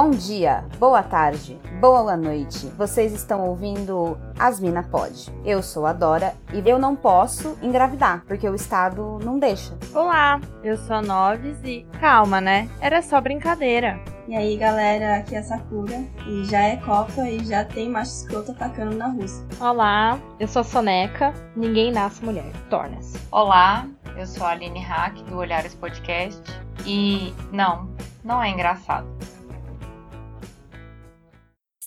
Bom dia, boa tarde, boa noite. Vocês estão ouvindo Asmina Pode. Eu sou a Dora e eu não posso engravidar porque o Estado não deixa. Olá, eu sou a Noves e calma, né? Era só brincadeira. E aí, galera, aqui é a Sakura e já é Copa e já tem macho escroto atacando na Rússia. Olá, eu sou a Soneca. Ninguém nasce mulher, torna-se. Olá, eu sou a Aline Hack do Olhares Podcast e não, não é engraçado.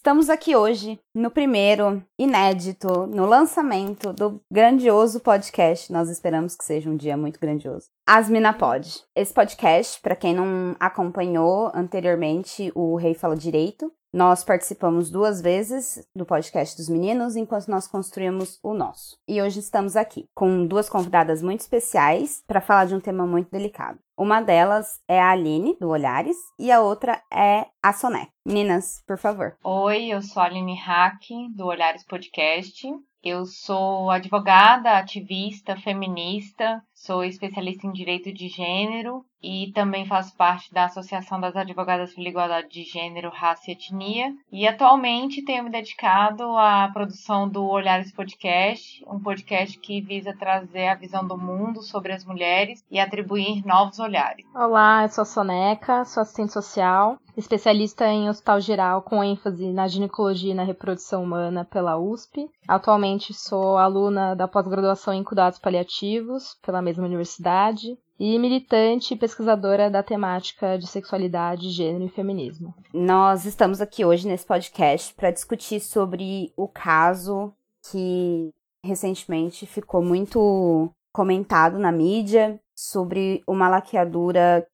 Estamos aqui hoje no primeiro, inédito, no lançamento do grandioso podcast. Nós esperamos que seja um dia muito grandioso. Asmina Pod. Esse podcast, para quem não acompanhou anteriormente o Rei Fala Direito, nós participamos duas vezes do podcast dos meninos enquanto nós construímos o nosso. E hoje estamos aqui com duas convidadas muito especiais para falar de um tema muito delicado. Uma delas é a Aline, do Olhares, e a outra é a Soné. Meninas, por favor. Oi, eu sou a Aline Hack, do Olhares Podcast. Eu sou advogada, ativista, feminista, sou especialista em direito de gênero e também faço parte da Associação das Advogadas pela Igualdade de Gênero, Raça e Etnia. E atualmente tenho me dedicado à produção do Olhares Podcast, um podcast que visa trazer a visão do mundo sobre as mulheres e atribuir novos olhares. Olá, eu sou a Soneca, sou assistente social, especialista em hospital geral com ênfase na ginecologia e na reprodução humana pela USP. Atualmente sou aluna da pós-graduação em cuidados paliativos pela mesma universidade e militante e pesquisadora da temática de sexualidade, gênero e feminismo. Nós estamos aqui hoje nesse podcast para discutir sobre o caso que recentemente ficou muito comentado na mídia sobre uma laqueadura,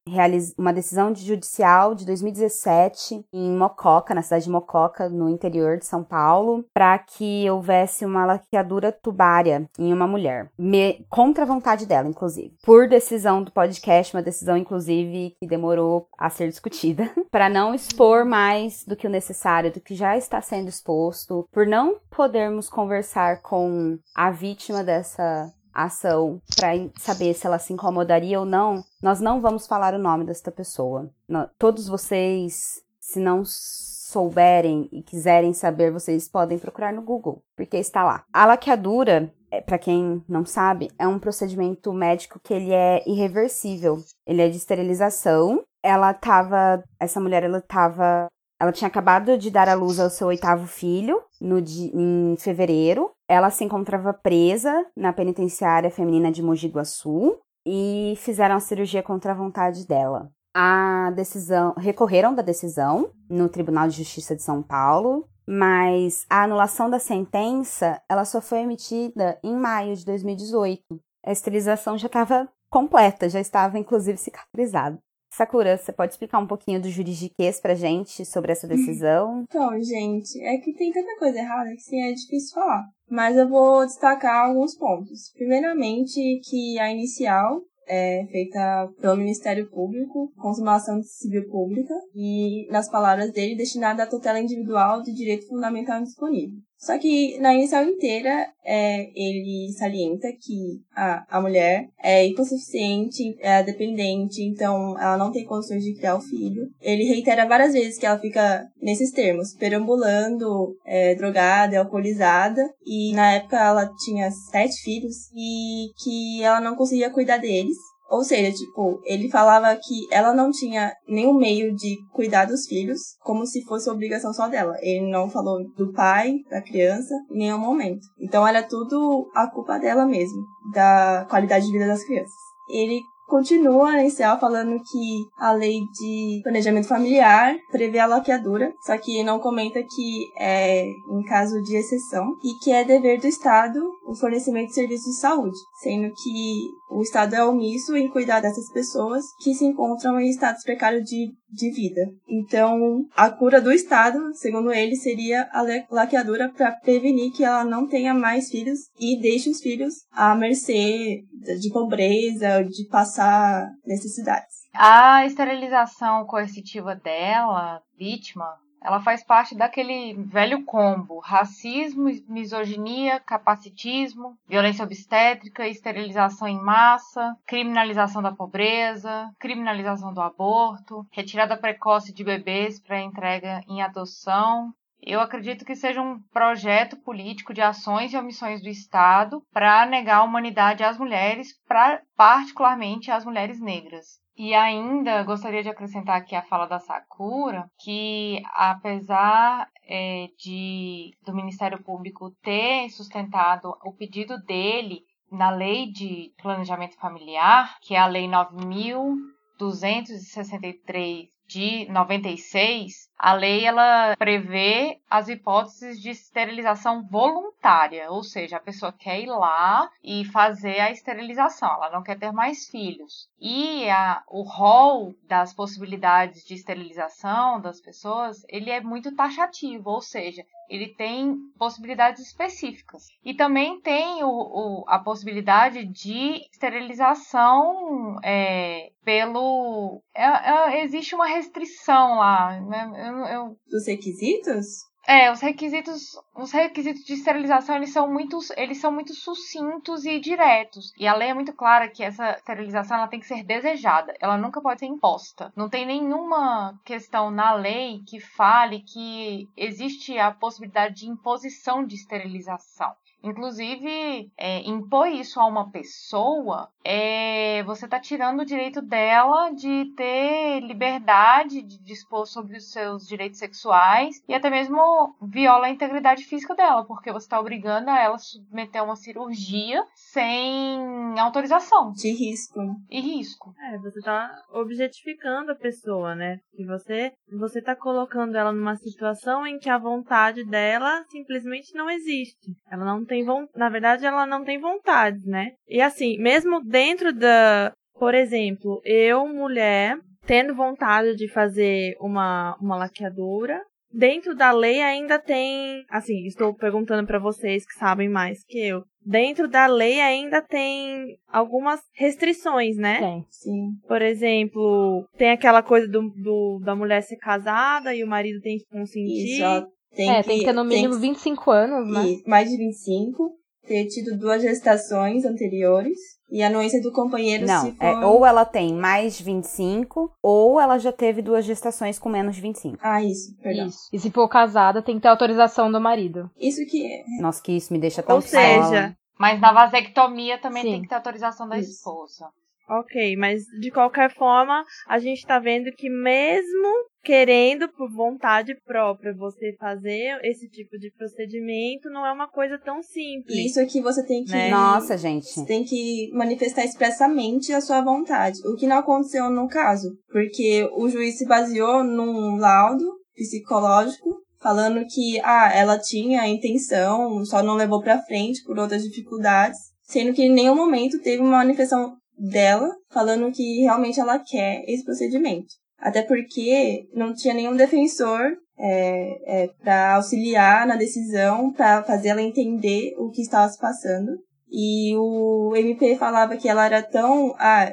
uma decisão de judicial de 2017 em Mococa, na cidade de Mococa, no interior de São Paulo, para que houvesse uma laqueadura tubária em uma mulher, me, contra a vontade dela, inclusive, por decisão do podcast, uma decisão inclusive que demorou a ser discutida, para não expor mais do que o necessário, do que já está sendo exposto, por não podermos conversar com a vítima dessa ação para saber se ela se incomodaria ou não, nós não vamos falar o nome desta pessoa. Todos vocês, se não souberem e quiserem saber, vocês podem procurar no Google, porque está lá. A laqueadura, é, para quem não sabe, é um procedimento médico que ele é irreversível. Ele é de esterilização. Ela tava, essa mulher ela tava ela tinha acabado de dar à luz ao seu oitavo filho no, em fevereiro. Ela se encontrava presa na penitenciária feminina de Mogi Guaçu e fizeram a cirurgia contra a vontade dela. A decisão recorreram da decisão no Tribunal de Justiça de São Paulo, mas a anulação da sentença ela só foi emitida em maio de 2018. A esterilização já estava completa, já estava inclusive cicatrizada. Sakura, você pode explicar um pouquinho do juridiquês pra gente sobre essa decisão? Então, gente, é que tem tanta coisa errada que assim, é difícil falar. Mas eu vou destacar alguns pontos. Primeiramente, que a inicial é feita pelo Ministério Público, consumação civil pública, e, nas palavras dele, destinada à tutela individual de direito fundamental disponível. Só que na inicial inteira, é, ele salienta que a, a mulher é hipossuficiente, é dependente, então ela não tem condições de criar o filho. Ele reitera várias vezes que ela fica nesses termos, perambulando, é, drogada, alcoolizada, e na época ela tinha sete filhos e que ela não conseguia cuidar deles. Ou seja, tipo, ele falava que ela não tinha nenhum meio de cuidar dos filhos, como se fosse obrigação só dela. Ele não falou do pai, da criança, em nenhum momento. Então era tudo a culpa dela mesmo, da qualidade de vida das crianças. Ele continua inicial falando que a lei de planejamento familiar prevê a laqueadura, só que não comenta que é em caso de exceção e que é dever do Estado o fornecimento de serviços de saúde, sendo que o Estado é omisso em cuidar dessas pessoas que se encontram em estados precários de, de vida. Então, a cura do Estado, segundo ele, seria a laqueadura para prevenir que ela não tenha mais filhos e deixe os filhos à mercê de pobreza, de passar necessidades. A esterilização coercitiva dela, vítima, ela faz parte daquele velho combo: racismo, misoginia, capacitismo, violência obstétrica, esterilização em massa, criminalização da pobreza, criminalização do aborto, retirada precoce de bebês para entrega em adoção, eu acredito que seja um projeto político de ações e omissões do Estado para negar a humanidade às mulheres, pra, particularmente às mulheres negras. E ainda gostaria de acrescentar aqui a fala da Sakura, que apesar é, de do Ministério Público ter sustentado o pedido dele na lei de planejamento familiar, que é a lei 9263 de 96, a lei ela prevê as hipóteses de esterilização voluntária, ou seja, a pessoa quer ir lá e fazer a esterilização, ela não quer ter mais filhos. E a, o rol das possibilidades de esterilização das pessoas, ele é muito taxativo, ou seja, ele tem possibilidades específicas. E também tem o, o a possibilidade de esterilização é, pelo. É, é, existe uma restrição lá. Né? Eu, eu... Dos requisitos? É, os requisitos, os requisitos de esterilização, eles são muito, eles são muito sucintos e diretos. E a lei é muito clara que essa esterilização ela tem que ser desejada, ela nunca pode ser imposta. Não tem nenhuma questão na lei que fale que existe a possibilidade de imposição de esterilização. Inclusive, é, impor isso a uma pessoa, é, você está tirando o direito dela de ter liberdade de dispor sobre os seus direitos sexuais e até mesmo viola a integridade física dela, porque você está obrigando a ela a submeter a uma cirurgia sem autorização. De risco. E risco. É, você está objetificando a pessoa, né? E você, você tá colocando ela numa situação em que a vontade dela simplesmente não existe. Ela não tem na verdade ela não tem vontade, né? E assim, mesmo dentro da, por exemplo, eu mulher tendo vontade de fazer uma uma laqueadura, dentro da lei ainda tem, assim, estou perguntando para vocês que sabem mais que eu. Dentro da lei ainda tem algumas restrições, né? Tem. Sim. Por exemplo, tem aquela coisa do, do da mulher ser casada e o marido tem que consentir. Isso, tem é, que, tem que ter no mínimo que, 25 anos, né? E mais de 25, ter tido duas gestações anteriores e a anuência do companheiro Não, se for... é, ou ela tem mais de 25, ou ela já teve duas gestações com menos de 25. Ah, isso, perdão. Isso. E se for casada, tem que ter autorização do marido. Isso que é. Nossa, que isso me deixa tão Ou seja. Mas na vasectomia também Sim. tem que ter autorização da Isso. esposa. Ok, mas de qualquer forma, a gente tá vendo que mesmo querendo por vontade própria você fazer esse tipo de procedimento, não é uma coisa tão simples. Isso aqui você tem que. Né? Nossa, gente. Você tem que manifestar expressamente a sua vontade. O que não aconteceu no caso. Porque o juiz se baseou num laudo psicológico falando que ah, ela tinha a intenção, só não levou pra frente por outras dificuldades, sendo que em nenhum momento teve uma manifestação dela falando que realmente ela quer esse procedimento. Até porque não tinha nenhum defensor é, é, para auxiliar na decisão, para fazer ela entender o que estava se passando. E o MP falava que ela era tão, ah,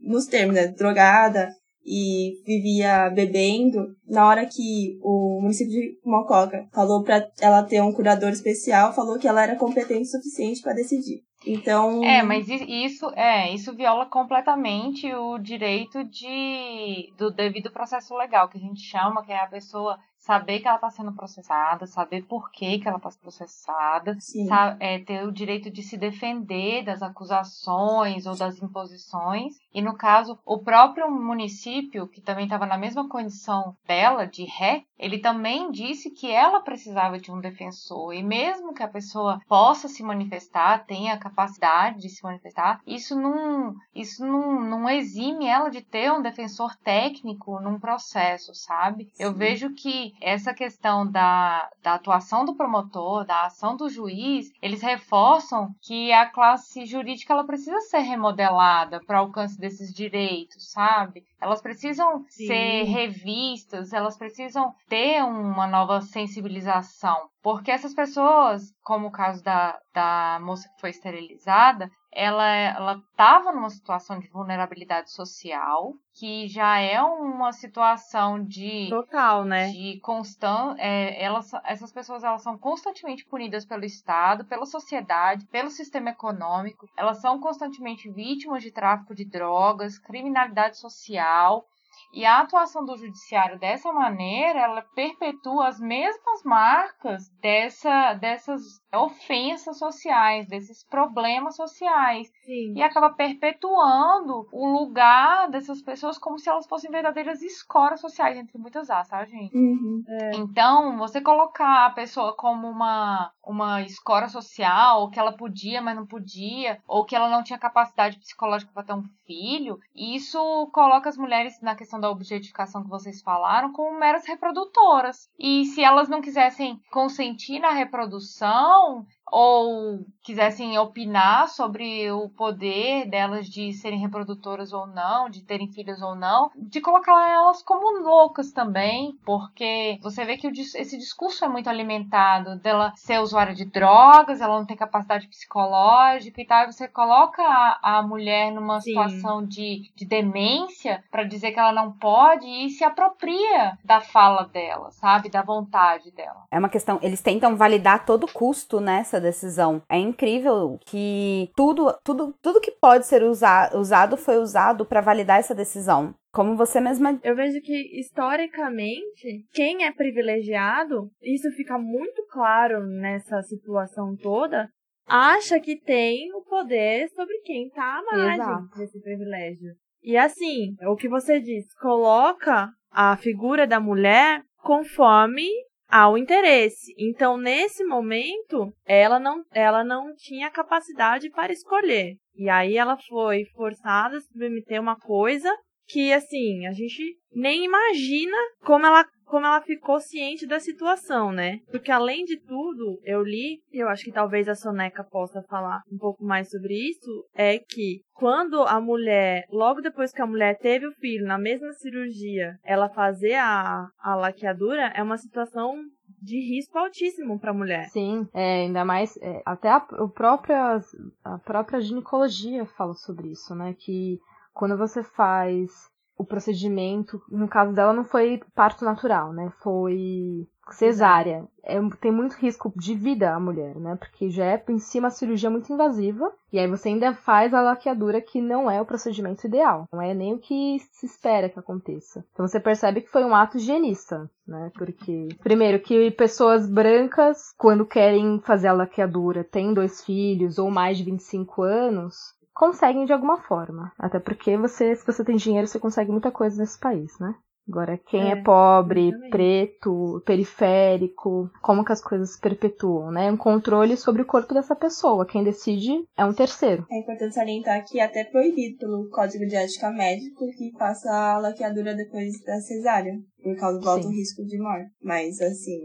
nos termos, né, drogada e vivia bebendo. Na hora que o município de Mococa falou para ela ter um curador especial, falou que ela era competente o suficiente para decidir. Então. É, mas isso é, isso viola completamente o direito de do devido processo legal, que a gente chama, que é a pessoa saber que ela está sendo processada, saber por que, que ela está processada, Sim. sa- é, ter o direito de se defender das acusações ou das imposições. E no caso, o próprio município, que também estava na mesma condição dela, de ré, ele também disse que ela precisava de um defensor. E mesmo que a pessoa possa se manifestar, tenha a capacidade de se manifestar, isso não, isso não, não exime ela de ter um defensor técnico num processo, sabe? Eu Sim. vejo que essa questão da, da atuação do promotor, da ação do juiz, eles reforçam que a classe jurídica ela precisa ser remodelada para alcance desses direitos, sabe? Elas precisam Sim. ser revistas, elas precisam ter uma nova sensibilização. Porque essas pessoas, como o caso da, da moça que foi esterilizada, ela ela estava numa situação de vulnerabilidade social, que já é uma situação de total, né? De constant, é, elas, essas pessoas elas são constantemente punidas pelo Estado, pela sociedade, pelo sistema econômico. Elas são constantemente vítimas de tráfico de drogas, criminalidade social. E a atuação do judiciário dessa maneira, ela perpetua as mesmas marcas dessa, dessas ofensas sociais, desses problemas sociais. Sim. E acaba perpetuando o lugar dessas pessoas como se elas fossem verdadeiras escoras sociais, entre muitas aspas, tá, gente? Uhum. É. Então, você colocar a pessoa como uma, uma escora social, ou que ela podia, mas não podia, ou que ela não tinha capacidade psicológica para ter um filho, isso coloca as mulheres na questão da objetificação que vocês falaram como meras reprodutoras. E se elas não quisessem consentir na reprodução, então, ou quisessem opinar sobre o poder delas de serem reprodutoras ou não, de terem filhos ou não, de colocar elas como loucas também, porque você vê que esse discurso é muito alimentado dela ser usuária de drogas, ela não tem capacidade psicológica e tal, e você coloca a, a mulher numa Sim. situação de, de demência para dizer que ela não pode e se apropria da fala dela, sabe? Da vontade dela. É uma questão, eles tentam validar todo custo decisão. É incrível que tudo, tudo, tudo que pode ser usa, usado foi usado para validar essa decisão. Como você mesma Eu vejo que, historicamente, quem é privilegiado, isso fica muito claro nessa situação toda, acha que tem o poder sobre quem tá à margem Exato. desse privilégio. E assim, o que você diz, coloca a figura da mulher conforme ao interesse. Então, nesse momento, ela não, ela não tinha capacidade para escolher. E aí ela foi forçada a submeter uma coisa que, assim, a gente nem imagina como ela, como ela ficou ciente da situação, né? Porque, além de tudo, eu li, e eu acho que talvez a Soneca possa falar um pouco mais sobre isso, é que quando a mulher, logo depois que a mulher teve o filho, na mesma cirurgia, ela fazer a, a laqueadura, é uma situação de risco altíssimo para a mulher. Sim, é, ainda mais. é, até a, o própria, a própria ginecologia fala sobre isso, né? Que quando você faz o procedimento, no caso dela não foi parto natural, né? Foi cesárea. É, tem muito risco de vida a mulher, né? Porque já é em si uma cirurgia muito invasiva. E aí você ainda faz a laqueadura que não é o procedimento ideal. Não é nem o que se espera que aconteça. Então você percebe que foi um ato higienista, né? Porque, primeiro, que pessoas brancas, quando querem fazer a laqueadura, têm dois filhos ou mais de 25 anos, conseguem de alguma forma. Até porque você, se você tem dinheiro, você consegue muita coisa nesse país, né? Agora, quem é, É, pobre, preto, periférico, como que as coisas se perpetuam, né? Um controle sobre o corpo dessa pessoa. Quem decide é um terceiro. É importante salientar que é até proibido pelo Código de Ética Médico que faça a laqueadura depois da cesárea, por causa do alto risco de morte. Mas, assim,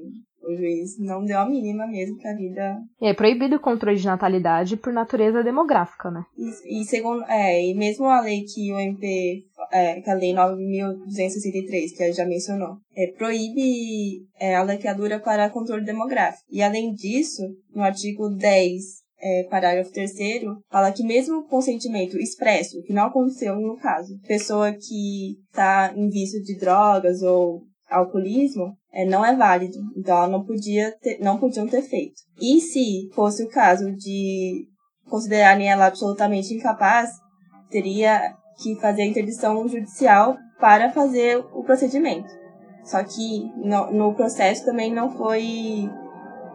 o juiz não deu a mínima mesmo pra vida. E é proibido o controle de natalidade por natureza demográfica, né? E, e segundo, é, e mesmo a lei que o MP, é, que a lei 9.263, que a já mencionou, é, proíbe é, a laqueadura para controle demográfico. E além disso, no artigo 10, é, parágrafo 3 fala que mesmo o consentimento expresso, que não aconteceu no caso, pessoa que está em vício de drogas ou alcoolismo, é, não é válido. Então, ela não, podia ter, não podiam ter feito. E se fosse o caso de considerarem ela absolutamente incapaz, teria que fazer a interdição judicial para fazer o procedimento. Só que no, no processo também não foi.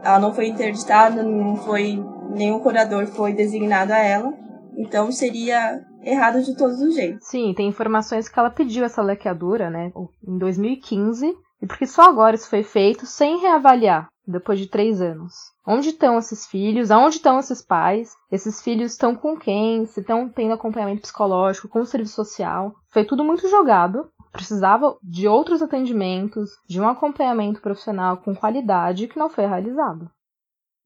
Ela não foi interditada, não foi. Nenhum curador foi designado a ela. Então seria errado de todos os jeitos. Sim, tem informações que ela pediu essa laqueadura, né? Em 2015. E porque só agora isso foi feito sem reavaliar, depois de três anos. Onde estão esses filhos? Aonde estão esses pais? Esses filhos estão com quem? Se estão tendo acompanhamento psicológico, com o serviço social? Foi tudo muito jogado. Precisava de outros atendimentos, de um acompanhamento profissional com qualidade que não foi realizado.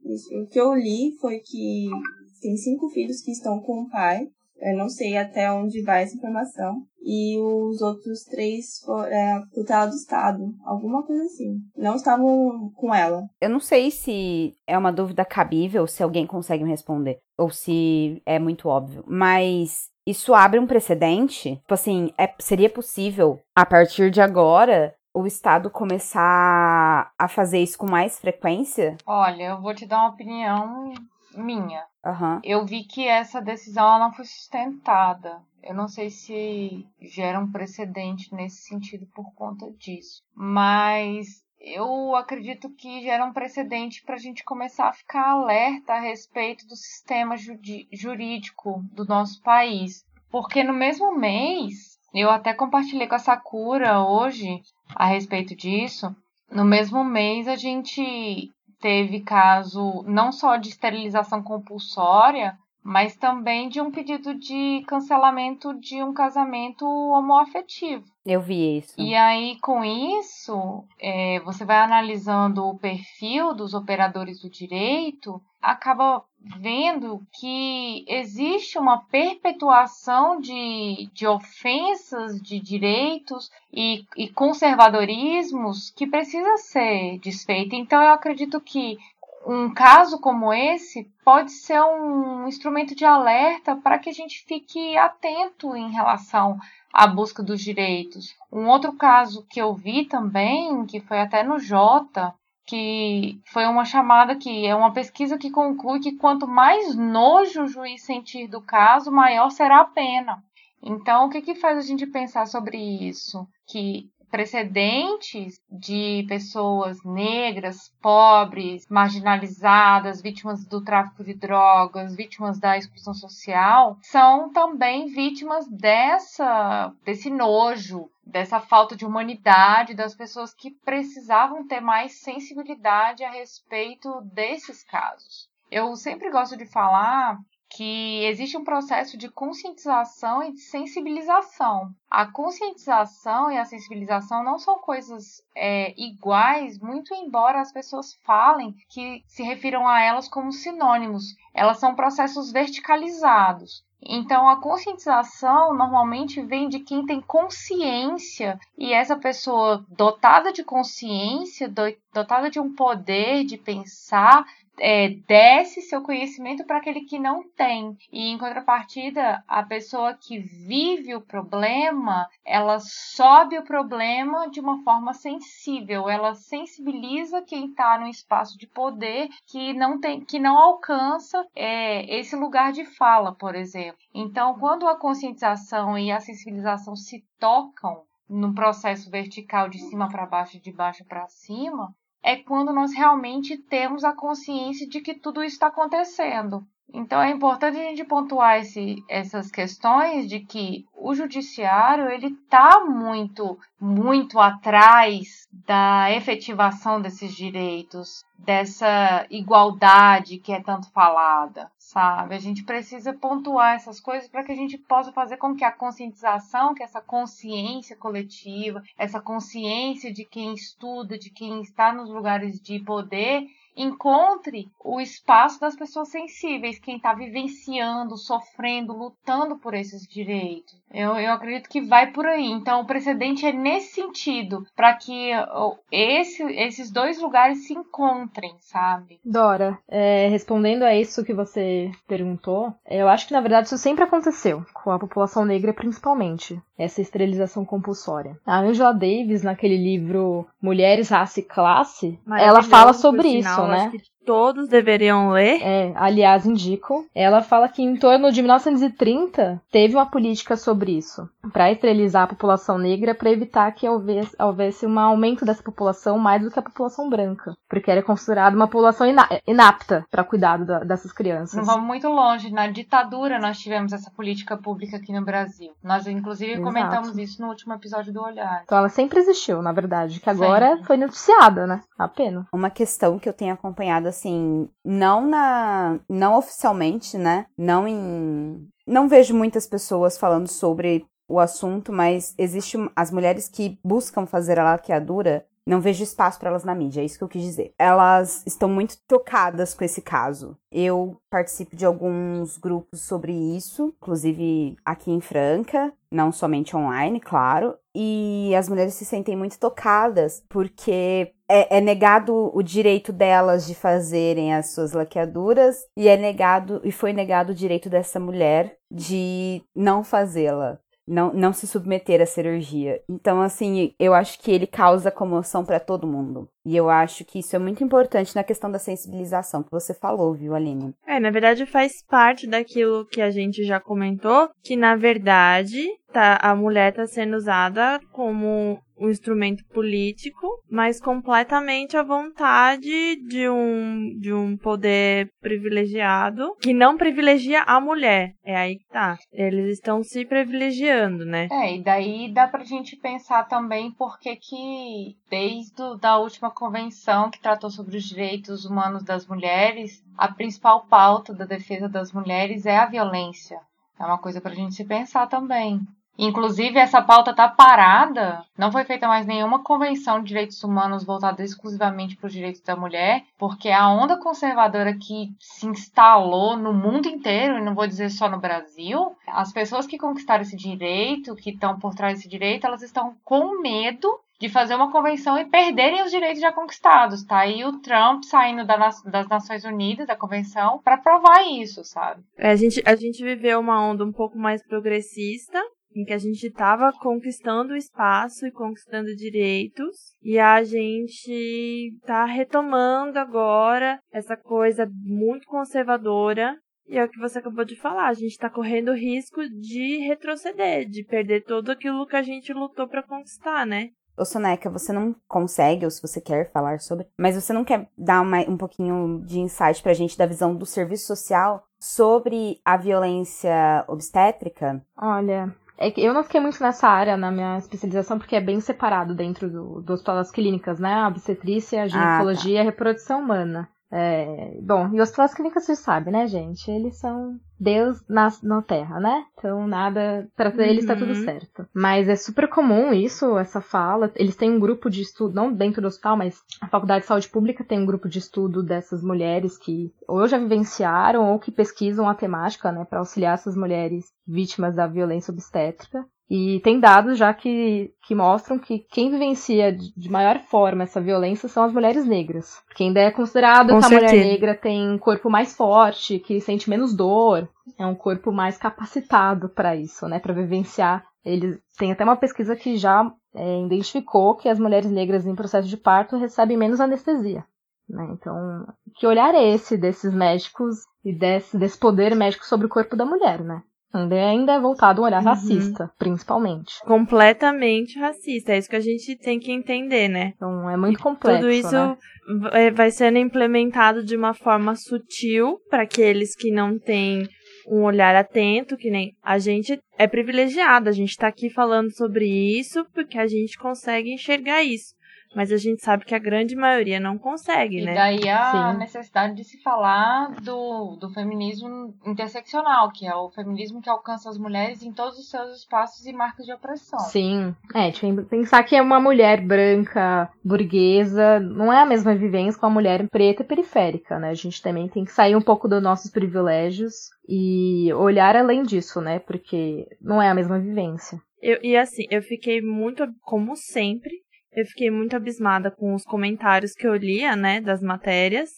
Isso. O que eu li foi que tem cinco filhos que estão com o pai Eu não sei até onde vai essa informação. E os outros três foram é, tutela do Estado, alguma coisa assim. Não estavam com ela. Eu não sei se é uma dúvida cabível, se alguém consegue me responder, ou se é muito óbvio, mas isso abre um precedente? Tipo assim, é, seria possível, a partir de agora, o Estado começar a fazer isso com mais frequência? Olha, eu vou te dar uma opinião minha. Uhum. Eu vi que essa decisão ela não foi sustentada. Eu não sei se gera um precedente nesse sentido por conta disso. Mas eu acredito que gera um precedente para a gente começar a ficar alerta a respeito do sistema jurídico do nosso país. Porque no mesmo mês, eu até compartilhei com a Sakura hoje a respeito disso. No mesmo mês, a gente teve caso não só de esterilização compulsória, mas também de um pedido de cancelamento de um casamento homoafetivo. Eu vi isso. E aí, com isso, é, você vai analisando o perfil dos operadores do direito, acaba vendo que existe uma perpetuação de, de ofensas de direitos e, e conservadorismos que precisa ser desfeita. Então, eu acredito que um caso como esse pode ser um instrumento de alerta para que a gente fique atento em relação à busca dos direitos. Um outro caso que eu vi também, que foi até no Jota, que foi uma chamada que é uma pesquisa que conclui que quanto mais nojo o juiz sentir do caso, maior será a pena. Então, o que, que faz a gente pensar sobre isso? Que precedentes de pessoas negras, pobres, marginalizadas, vítimas do tráfico de drogas, vítimas da exclusão social, são também vítimas dessa desse nojo, dessa falta de humanidade das pessoas que precisavam ter mais sensibilidade a respeito desses casos. Eu sempre gosto de falar que existe um processo de conscientização e de sensibilização. A conscientização e a sensibilização não são coisas é, iguais, muito embora as pessoas falem que se refiram a elas como sinônimos. Elas são processos verticalizados. Então, a conscientização normalmente vem de quem tem consciência, e essa pessoa dotada de consciência, dotada de um poder de pensar, é, desce seu conhecimento para aquele que não tem. E em contrapartida, a pessoa que vive o problema, ela sobe o problema de uma forma sensível, ela sensibiliza quem está no espaço de poder que não tem, que não alcança é, esse lugar de fala, por exemplo. Então, quando a conscientização e a sensibilização se tocam num processo vertical de cima para baixo, de baixo para cima, é quando nós realmente temos a consciência de que tudo isso está acontecendo. Então é importante a gente pontuar esse, essas questões de que o judiciário ele está muito, muito atrás da efetivação desses direitos, dessa igualdade que é tanto falada sabe? A gente precisa pontuar essas coisas para que a gente possa fazer com que a conscientização, que essa consciência coletiva, essa consciência de quem estuda, de quem está nos lugares de poder, encontre o espaço das pessoas sensíveis, quem está vivenciando, sofrendo, lutando por esses direitos. Eu, eu acredito que vai por aí. Então, o precedente é nesse sentido, para que esse, esses dois lugares se encontrem, sabe? Dora, é, respondendo a isso que você perguntou, eu acho que na verdade isso sempre aconteceu, com a população negra principalmente, essa esterilização compulsória. A Angela Davis, naquele livro Mulheres, Raça e Classe, ela fala sobre isso né? Todos deveriam ler. É, aliás, indico. Ela fala que em torno de 1930 teve uma política sobre isso, para esterilizar a população negra, para evitar que houvesse, houvesse um aumento dessa população mais do que a população branca, porque era considerada uma população inapta para cuidado da, dessas crianças. Não vamos muito longe. Na ditadura nós tivemos essa política pública aqui no Brasil. Nós, inclusive, Exato. comentamos isso no último episódio do Olhar. Então ela sempre existiu, na verdade, que agora sempre. foi noticiada, né? A pena. Uma questão que eu tenho acompanhado assim, não na. não oficialmente, né? Não em. Não vejo muitas pessoas falando sobre o assunto, mas existe as mulheres que buscam fazer a laqueadura não vejo espaço para elas na mídia, é isso que eu quis dizer. Elas estão muito tocadas com esse caso. Eu participo de alguns grupos sobre isso, inclusive aqui em Franca, não somente online, claro. E as mulheres se sentem muito tocadas porque é, é, negado o direito delas de fazerem as suas laqueaduras e é negado e foi negado o direito dessa mulher de não fazê-la não, não se submeter à cirurgia. Então, assim, eu acho que ele causa comoção para todo mundo. E eu acho que isso é muito importante na questão da sensibilização que você falou, viu, Aline? É, na verdade faz parte daquilo que a gente já comentou, que na verdade tá, a mulher está sendo usada como um instrumento político, mas completamente à vontade de um, de um poder privilegiado que não privilegia a mulher. É aí que tá. Eles estão se privilegiando, né? É, e daí dá pra gente pensar também por que desde a última convenção que tratou sobre os direitos humanos das mulheres, a principal pauta da defesa das mulheres é a violência. É uma coisa pra gente se pensar também. Inclusive, essa pauta está parada, não foi feita mais nenhuma convenção de direitos humanos voltada exclusivamente para os direitos da mulher, porque a onda conservadora que se instalou no mundo inteiro, e não vou dizer só no Brasil, as pessoas que conquistaram esse direito, que estão por trás desse direito, elas estão com medo de fazer uma convenção e perderem os direitos já conquistados. Tá aí o Trump saindo das Nações Unidas, da convenção, para provar isso, sabe? É, a, gente, a gente viveu uma onda um pouco mais progressista, em que a gente estava conquistando espaço e conquistando direitos, e a gente está retomando agora essa coisa muito conservadora. E é o que você acabou de falar, a gente está correndo o risco de retroceder, de perder tudo aquilo que a gente lutou para conquistar, né? Ô Soneca, você não consegue, ou se você quer falar sobre, mas você não quer dar uma, um pouquinho de insight pra gente da visão do serviço social sobre a violência obstétrica? Olha, é que eu não fiquei muito nessa área na minha especialização, porque é bem separado dentro do, do hospital das clínicas, né? A obstetrícia, a ginecologia ah, tá. e a reprodução humana. É, bom, e os hospitais clínicas você sabe, né, gente? Eles são Deus na, na Terra, né? Então nada, para uhum. eles tá tudo uhum. certo. Mas é super comum isso, essa fala. Eles têm um grupo de estudo, não dentro do hospital, mas a Faculdade de Saúde Pública tem um grupo de estudo dessas mulheres que ou já vivenciaram ou que pesquisam a temática, né, para auxiliar essas mulheres vítimas da violência obstétrica. E tem dados já que, que mostram que quem vivencia de maior forma essa violência são as mulheres negras. Porque ainda é considerado Com que certeza. a mulher negra tem um corpo mais forte, que sente menos dor, é um corpo mais capacitado para isso, né? Para vivenciar. Eles tem até uma pesquisa que já é, identificou que as mulheres negras em processo de parto recebem menos anestesia. Né? Então, que olhar é esse desses médicos e desse, desse poder médico sobre o corpo da mulher, né? Ainda é voltado um olhar uhum. racista, principalmente. Completamente racista. É isso que a gente tem que entender, né? Então é muito complexo. Tudo isso né? vai sendo implementado de uma forma sutil para aqueles que não têm um olhar atento, que nem a gente é privilegiado, a gente está aqui falando sobre isso porque a gente consegue enxergar isso. Mas a gente sabe que a grande maioria não consegue, e né? E daí a Sim. necessidade de se falar do, do feminismo interseccional, que é o feminismo que alcança as mulheres em todos os seus espaços e marcos de opressão. Sim, é, tipo, pensar que é uma mulher branca, burguesa, não é a mesma vivência com a mulher preta e periférica, né? A gente também tem que sair um pouco dos nossos privilégios e olhar além disso, né? Porque não é a mesma vivência. Eu, e assim, eu fiquei muito, como sempre, eu fiquei muito abismada com os comentários que eu lia, né, das matérias.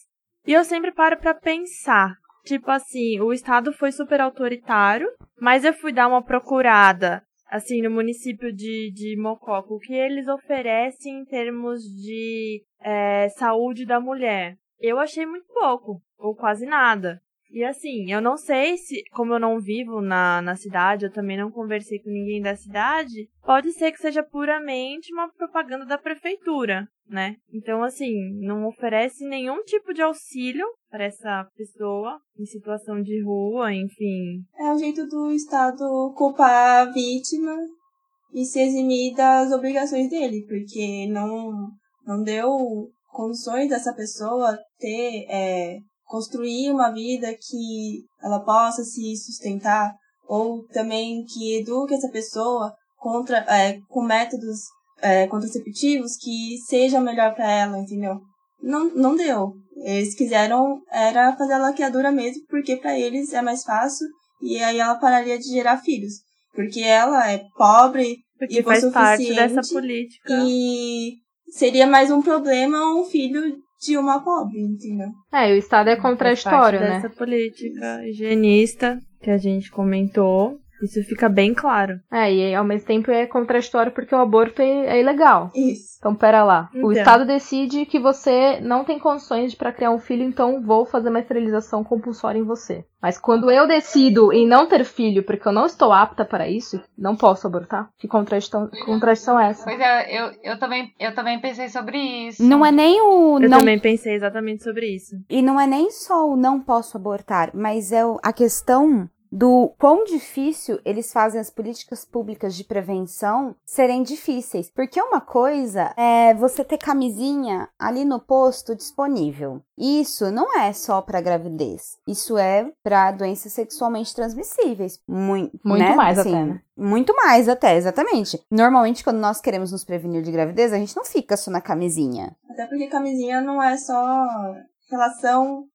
E eu sempre paro para pensar, tipo assim, o estado foi super autoritário, mas eu fui dar uma procurada assim no município de, de Mococo, o que eles oferecem em termos de é, saúde da mulher. Eu achei muito pouco, ou quase nada. E assim, eu não sei se, como eu não vivo na, na cidade, eu também não conversei com ninguém da cidade, pode ser que seja puramente uma propaganda da prefeitura, né? Então, assim, não oferece nenhum tipo de auxílio para essa pessoa em situação de rua, enfim. É o jeito do Estado culpar a vítima e se eximir das obrigações dele, porque não, não deu condições dessa pessoa ter é, construir uma vida que ela possa se sustentar ou também que eduque essa pessoa contra é, com métodos é, contraceptivos que sejam melhor para ela, entendeu? Não, não deu. Eles quiseram era fazer a laqueadura mesmo, porque para eles é mais fácil e aí ela pararia de gerar filhos. Porque ela é pobre Porque e faz parte dessa política. E seria mais um problema um filho de uma pobre, entendeu? É, o Estado é contraditório, né? dessa política higienista que a gente comentou. Isso fica bem claro. É, e ao mesmo tempo é contraditório porque o aborto é, é ilegal. Isso. Então, pera lá. O Então. Estado decide que você não tem condições para criar um filho, então vou fazer uma esterilização compulsória em você. Mas quando eu decido em não ter filho porque eu não estou apta para isso, não posso abortar? Que contradição, contradição é essa? Pois é, eu, eu, também, eu também pensei sobre isso. Não é nem o Eu não também pensei exatamente sobre isso. E não é nem só o não posso abortar, mas é o- a questão do quão difícil eles fazem as políticas públicas de prevenção serem difíceis. Porque uma coisa é você ter camisinha ali no posto disponível. Isso não é só para gravidez. Isso é para doenças sexualmente transmissíveis. Muito, Muito né? mais Assim, até, né? Muito mais até, exatamente. Normalmente, quando nós queremos nos prevenir de gravidez, a gente não fica só na camisinha. Até porque camisinha não é só relação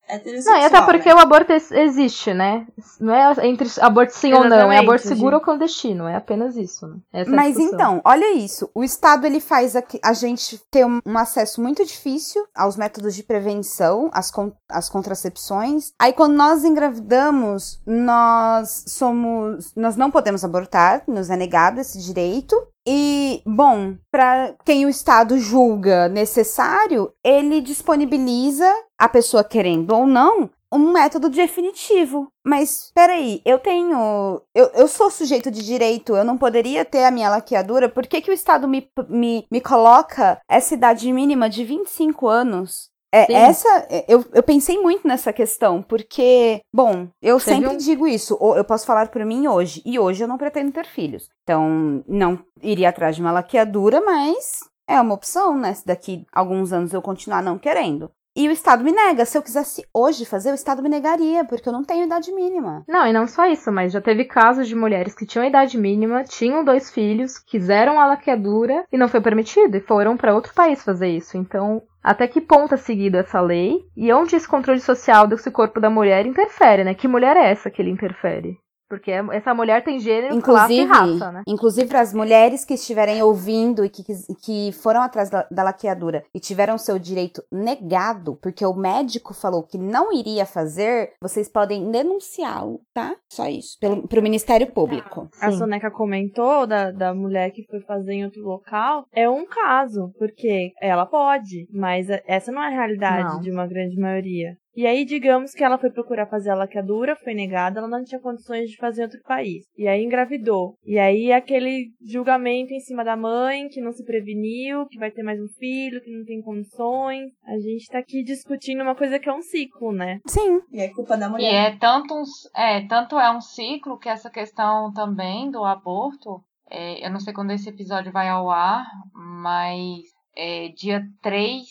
Não, e até porque né? o aborto ex- existe, né? Não é entre aborto sim ou não, é Exatamente, aborto seguro gente. ou clandestino, é apenas isso, né? Essa é Mas discussão. então, olha isso. O Estado ele faz a, a gente ter um, um acesso muito difícil aos métodos de prevenção, às, con- às contracepções. Aí, quando nós engravidamos, nós somos. Nós não podemos abortar, nos é negado esse direito. E, bom, para quem o Estado julga necessário, ele disponibiliza a pessoa querendo ou não um método definitivo. Mas peraí, eu tenho. Eu, eu sou sujeito de direito, eu não poderia ter a minha laqueadura. Por que, que o Estado me, me, me coloca essa idade mínima de 25 anos? É, Sim. essa, é, eu, eu pensei muito nessa questão, porque, bom, eu Teve sempre um- digo isso, eu posso falar por mim hoje, e hoje eu não pretendo ter filhos. Então, não iria atrás de uma laqueadura, mas é uma opção, né? Se daqui alguns anos eu continuar não querendo. E o Estado me nega. Se eu quisesse hoje fazer, o Estado me negaria, porque eu não tenho idade mínima. Não, e não só isso, mas já teve casos de mulheres que tinham idade mínima, tinham dois filhos, quiseram a laqueadura e não foi permitido, e foram para outro país fazer isso. Então, até que ponto é seguido essa lei e onde esse controle social desse corpo da mulher interfere, né? Que mulher é essa que ele interfere? Porque essa mulher tem gênero, classe e Inclusive, raça, né? inclusive para as mulheres que estiverem ouvindo e que, que foram atrás da, da laqueadura e tiveram seu direito negado, porque o médico falou que não iria fazer, vocês podem denunciá-lo, tá? Só isso, pelo, pro Ministério Público. A Sim. Soneca comentou da, da mulher que foi fazer em outro local. É um caso, porque ela pode, mas essa não é a realidade Não. de uma grande maioria. E aí, digamos que ela foi procurar fazer a laqueadura, foi negada, ela não tinha condições de fazer em outro país. E aí engravidou. E aí aquele julgamento em cima da mãe, que não se preveniu, que vai ter mais um filho, que não tem condições. A gente tá aqui discutindo uma coisa que é um ciclo, né? Sim, E é culpa da E mulher. é tanto, um, é tanto é um ciclo que essa questão também do aborto, é, eu não sei quando esse episódio vai ao ar, mas é, dia 3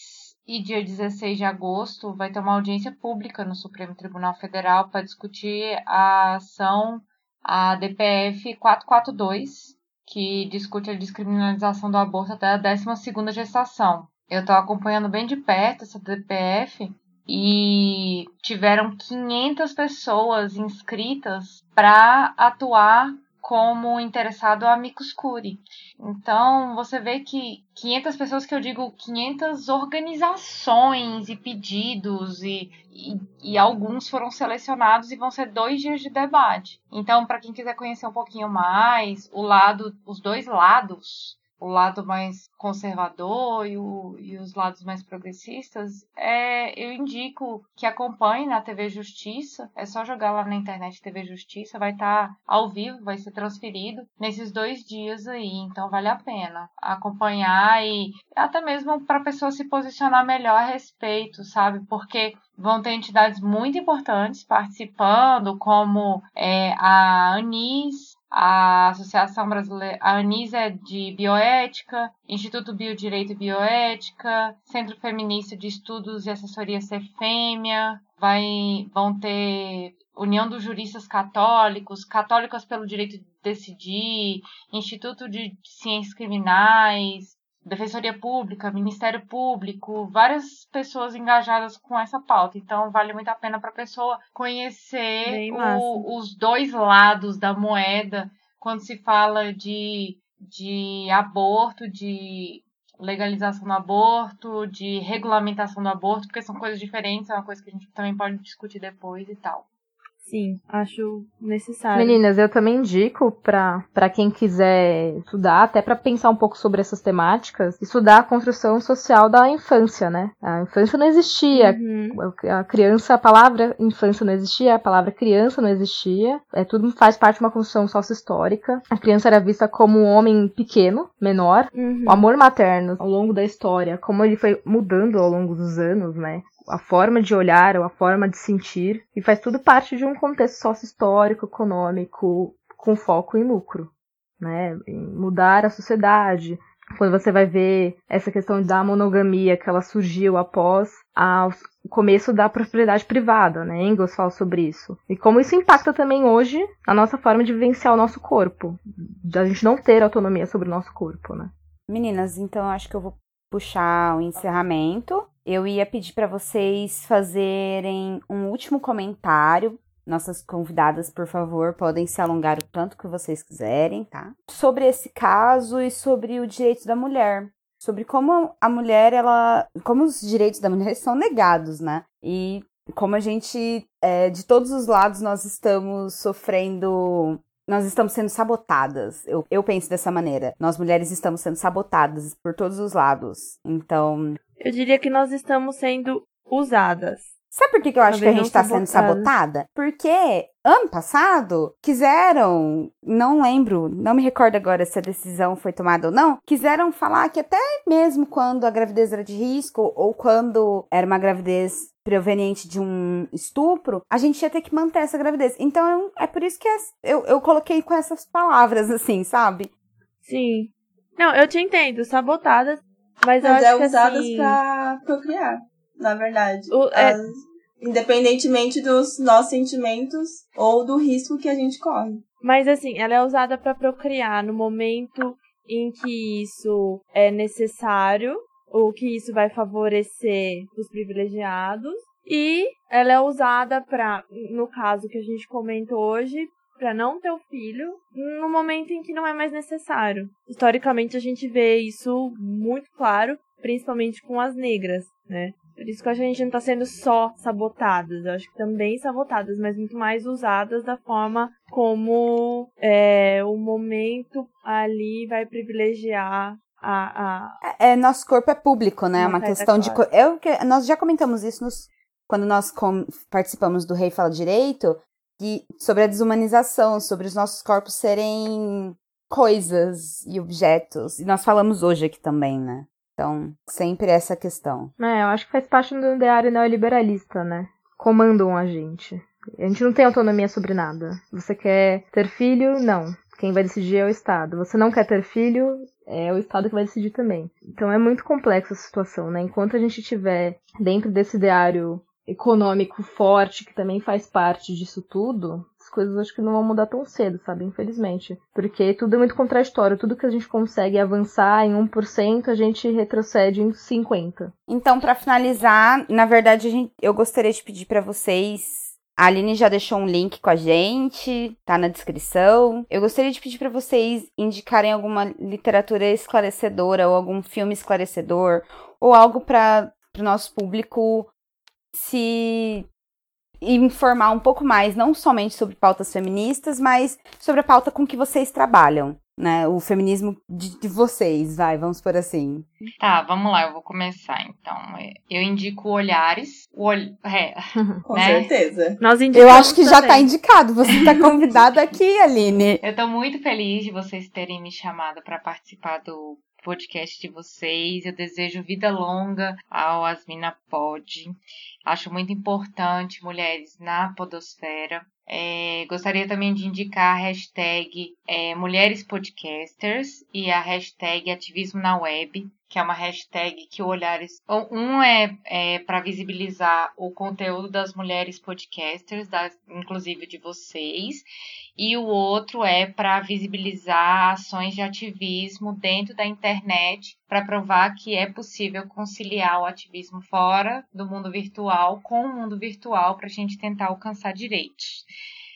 e dia 16 de agosto vai ter uma audiência pública no Supremo Tribunal Federal para discutir a ação, a DPF 442, que discute a descriminalização do aborto até a 12ª gestação. Eu estou acompanhando bem de perto essa DPF e tiveram 500 pessoas inscritas para atuar como interessado amicus curiae. Então, você vê que 500 pessoas que eu digo 500 organizações e pedidos e, e, e alguns foram selecionados e vão ser dois dias de debate. Então, para quem quiser conhecer um pouquinho mais, o lado, os dois lados o lado mais conservador e, o, e, os lados mais progressistas, é, eu indico que acompanhe na TV Justiça. É só jogar lá na internet TV Justiça, vai estar tá ao vivo, vai ser transferido nesses dois dias aí. Então vale a pena acompanhar e até mesmo para a pessoa se posicionar melhor a respeito, sabe? Porque vão ter entidades muito importantes participando, como é, a Anis, a Associação Brasileira, a Anis é de Bioética, Instituto Biodireito e Bioética, Centro Feminista de Estudos e Assessoria Cefêmea, vai, vão ter União dos Juristas Católicos, Católicas pelo Direito de Decidir, Instituto de Ciências Criminais, Defensoria Pública, Ministério Público, várias pessoas engajadas com essa pauta. Então, vale muito a pena para a pessoa conhecer o, os dois lados da moeda quando se fala de, de aborto, de legalização do aborto, de regulamentação do aborto, porque são coisas diferentes, é uma coisa que a gente também pode discutir depois e tal. Sim, acho necessário. Meninas, eu também indico para quem quiser estudar, até para pensar um pouco sobre essas temáticas, estudar a construção social da infância, né? A infância não existia, uhum. a criança, a palavra infância não existia, a palavra criança não existia, é tudo faz parte de uma construção sócio-histórica. A criança era vista como um homem pequeno, menor. Uhum. O amor materno, ao longo da história, como ele foi mudando ao longo dos anos, né? A forma de olhar ou a forma de sentir, e faz tudo parte de um contexto sócio-histórico, econômico, com foco em lucro, né? Em mudar a sociedade. Quando você vai ver essa questão da monogamia que ela surgiu após o começo da propriedade privada, né? Engels fala sobre isso. E como isso impacta também hoje a nossa forma de vivenciar o nosso corpo, da gente não ter autonomia sobre o nosso corpo, né? Meninas, então acho que eu vou puxar o encerramento eu ia pedir para vocês fazerem um último comentário. Nossas convidadas, por favor, podem se alongar o tanto que vocês quiserem, tá? Sobre esse caso e sobre o direito da mulher. Sobre como a mulher, ela. Como os direitos da mulher são negados, né? E como a gente, é, de todos os lados, nós estamos sofrendo nós estamos sendo sabotadas. Eu, eu penso dessa maneira. Nós mulheres estamos sendo sabotadas por todos os lados. Então. Eu diria que nós estamos sendo usadas. Sabe por que, que eu acho que a gente está sendo sabotada? Porque ano passado quiseram, não lembro, não me recordo agora se a decisão foi tomada ou não, quiseram falar que até mesmo quando a gravidez era de risco ou quando era uma gravidez proveniente de um estupro, a gente ia ter que manter essa gravidez. Então é por isso que eu, eu coloquei com essas palavras, assim, sabe? Sim. Não, eu te entendo, sabotadas, mas, mas eu acho é que usadas assim... pra procriar, na verdade. O, é... As, independentemente dos nossos sentimentos ou do risco que a gente corre. Mas assim, ela é usada para procriar no momento em que isso é necessário ou que isso vai favorecer os privilegiados. E ela é usada para, no caso que a gente comenta hoje, para não ter o filho no momento em que não é mais necessário. Historicamente a gente vê isso muito claro, principalmente com as negras, né? Por isso que a gente não está sendo só sabotadas, eu acho que também sabotadas, mas muito mais usadas da forma como é, o momento ali vai privilegiar a, a... É, é, nosso corpo é público, né? É uma questão de. Eu, nós já comentamos isso nos, quando nós com, participamos do Rei Fala Direito, que, sobre a desumanização, sobre os nossos corpos serem coisas e objetos. E nós falamos hoje aqui também, né? Então, sempre essa questão. É, eu acho que faz parte do ideário neoliberalista, né? Comandam a gente. A gente não tem autonomia sobre nada. Você quer ter filho? Não. Quem vai decidir é o Estado. Você não quer ter filho? é o Estado que vai decidir também. Então é muito complexa a situação, né? Enquanto a gente tiver dentro desse ideário econômico forte, que também faz parte disso tudo, as coisas acho que não vão mudar tão cedo, sabe? Infelizmente. Porque tudo é muito contraditório. Tudo que a gente consegue avançar em 1%, a gente retrocede em 50%. Então, para finalizar, na verdade, eu gostaria de pedir para vocês a Aline já deixou um link com a gente, tá na descrição. Eu gostaria de pedir para vocês indicarem alguma literatura esclarecedora ou algum filme esclarecedor ou algo para o nosso público se informar um pouco mais, não somente sobre pautas feministas, mas sobre a pauta com que vocês trabalham né, o feminismo de, de, vocês, vai, vamos por assim. Tá, vamos lá, eu vou começar então. Eu indico Olhares. O ol... é, Com né? certeza. Nós eu acho que também. já tá indicado, você tá convidada aqui, Aline. Eu tô muito feliz de vocês terem me chamado para participar do podcast de vocês. Eu desejo vida longa ao Asmina Pod. Acho muito importante mulheres na podosfera. É, gostaria também de indicar a hashtag é, Mulheres Podcasters e a hashtag Ativismo na Web, que é uma hashtag que o Olhares. Um é, é para visibilizar o conteúdo das mulheres podcasters, das, inclusive de vocês, e o outro é para visibilizar ações de ativismo dentro da internet, para provar que é possível conciliar o ativismo fora do mundo virtual com o mundo virtual para a gente tentar alcançar direitos.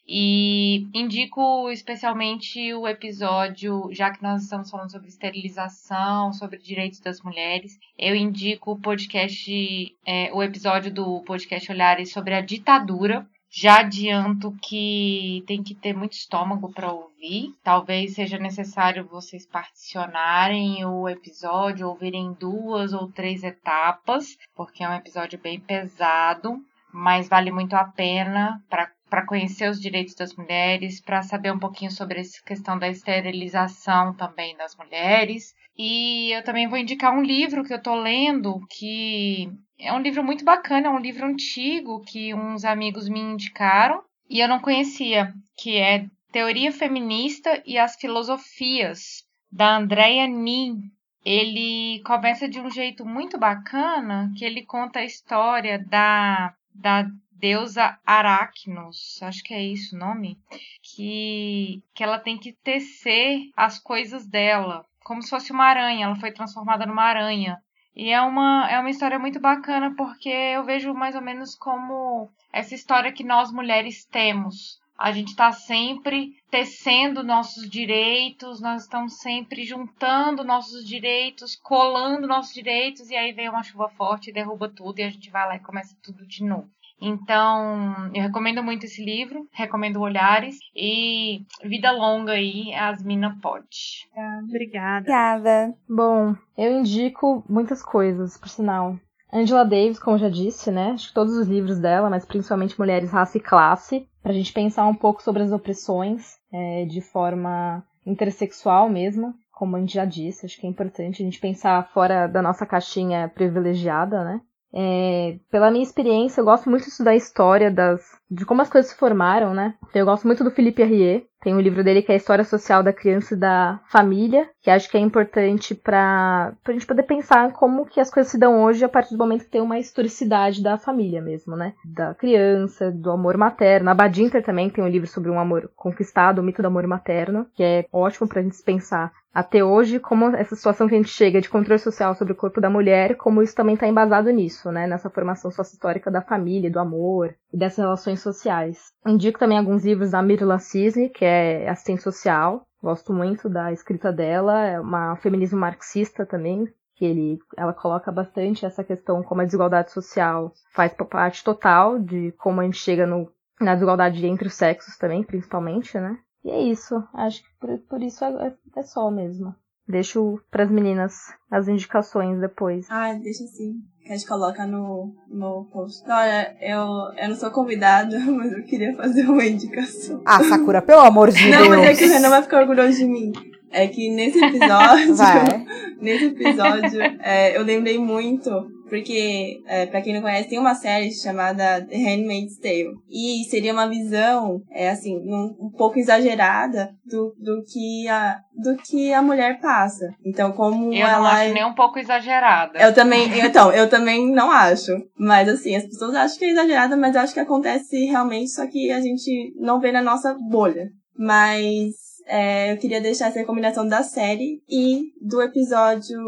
E indico especialmente o episódio, já que nós estamos falando sobre esterilização, sobre direitos das mulheres, eu indico o podcast, é, o episódio do podcast Olhares sobre a ditadura. Já adianto que tem que ter muito estômago para ouvir. Talvez seja necessário vocês particionarem o episódio, ouvirem duas ou três etapas, porque é um episódio bem pesado mas vale muito a pena para para conhecer os direitos das mulheres, para saber um pouquinho sobre essa questão da esterilização também das mulheres. E eu também vou indicar um livro que eu estou lendo, que é um livro muito bacana, é um livro antigo que uns amigos me indicaram e eu não conhecia, que é Teoria Feminista e as Filosofias, da Andrea Nin. Ele começa de um jeito muito bacana, que ele conta a história da, da deusa Aracnos, acho que é isso o nome, que, que ela tem que tecer as coisas dela, como se fosse uma aranha, ela foi transformada numa aranha. E é uma, é uma história muito bacana porque eu vejo mais ou menos como essa história que nós mulheres temos. A gente está sempre tecendo nossos direitos, nós estamos sempre juntando nossos direitos, colando nossos direitos, e aí vem uma chuva forte derruba tudo, e a gente vai lá e começa tudo de novo. Então, eu recomendo muito esse livro, recomendo Olhares e Vida Longa aí, As Mina Pode. Obrigada. Obrigada. Bom, eu indico muitas coisas, por sinal. Angela Davis, como já disse, né? Acho que todos os livros dela, mas principalmente Mulheres, Raça e Classe, para a gente pensar um pouco sobre as opressões é, de forma intersexual mesmo, como a gente já disse. Acho que é importante a gente pensar fora da nossa caixinha privilegiada, né? É, pela minha experiência, eu gosto muito de estudar a história das, de como as coisas se formaram, né? Eu gosto muito do Philippe Herrier. Tem um livro dele que é a História Social da Criança e da Família, que acho que é importante para a gente poder pensar como que as coisas se dão hoje a partir do momento que tem uma historicidade da família mesmo, né? Da criança, do amor materno. A Badinter também tem um livro sobre um amor conquistado, o mito do amor materno, que é ótimo para a gente pensar até hoje, como essa situação que a gente chega de controle social sobre o corpo da mulher, como isso também está embasado nisso, né? Nessa formação sócio-histórica da família, do amor e dessas relações sociais. Indico também alguns livros da Mirla Cisne, que é assistente social. Gosto muito da escrita dela, é uma feminismo marxista também, que ele, ela coloca bastante essa questão como a desigualdade social faz parte total de como a gente chega no, na desigualdade entre os sexos também, principalmente, né? E é isso. Acho que por, por isso é, é, é só mesmo. Deixo pras meninas as indicações depois. Ah, deixa sim. Que a gente coloca no, no post. Olha, eu, eu não sou convidada, mas eu queria fazer uma indicação. Ah, Sakura, pelo amor de não, Deus. Não, mas é que o Renan vai ficar orgulhoso de mim. É que nesse episódio. vai. Nesse episódio, é, eu lembrei muito porque, é, para quem não conhece, tem uma série chamada The Handmaid's Tale. E seria uma visão, é assim, um, um pouco exagerada do, do, que a, do que a mulher passa. Então, como eu ela. não acho é... nem um pouco exagerada. Eu também, então, eu também não acho. Mas assim, as pessoas acham que é exagerada, mas eu acho que acontece realmente, só que a gente não vê na nossa bolha. Mas é, eu queria deixar essa recomendação da série e do episódio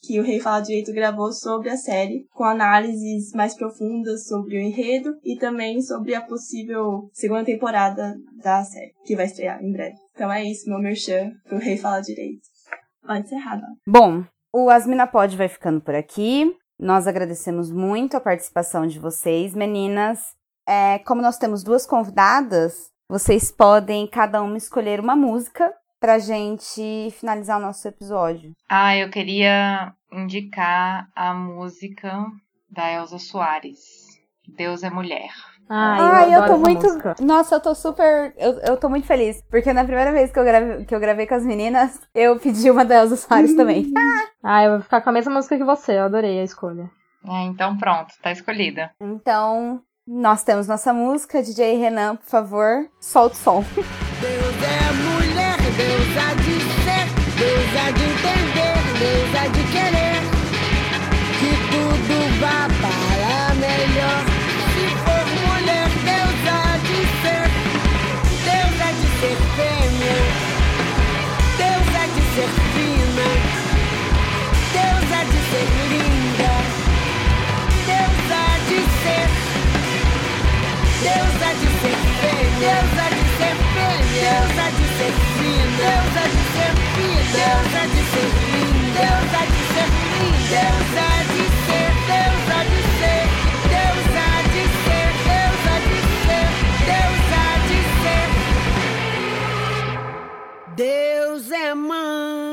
que o Rei Fala Direito gravou sobre a série, com análises mais profundas sobre o enredo e também sobre a possível segunda temporada da série, que vai estrear em breve. Então é isso, meu merchan pro Rei Fala Direito. Pode encerrar, não. Bom, o Asmina Pod vai ficando por aqui. Nós agradecemos muito a participação de vocês, meninas. É, como nós temos duas convidadas, vocês podem cada uma escolher uma música pra gente finalizar o nosso episódio. Ah, eu queria indicar a música da Elza Soares. Deus é mulher. Ai, Ai, eu, eu, tô muito. Música. Nossa, eu tô super. Eu, eu tô muito feliz. Porque na primeira vez que eu, gravei, que eu gravei com as meninas, eu pedi uma da Elza Soares também. Ah, eu vou ficar com a mesma música que você. Eu adorei a escolha. É, então pronto, tá escolhida. Então, nós temos nossa música. DJ Renan, por favor, solta o som. Deus é mulher, Deus há de ser, Deus há de entender, Deus há de Deus é de Deus é de é Deus é de ser, Deus é de ser, Deus é de ser, Deus é de ser, Deus é de ser. Deus é mãe.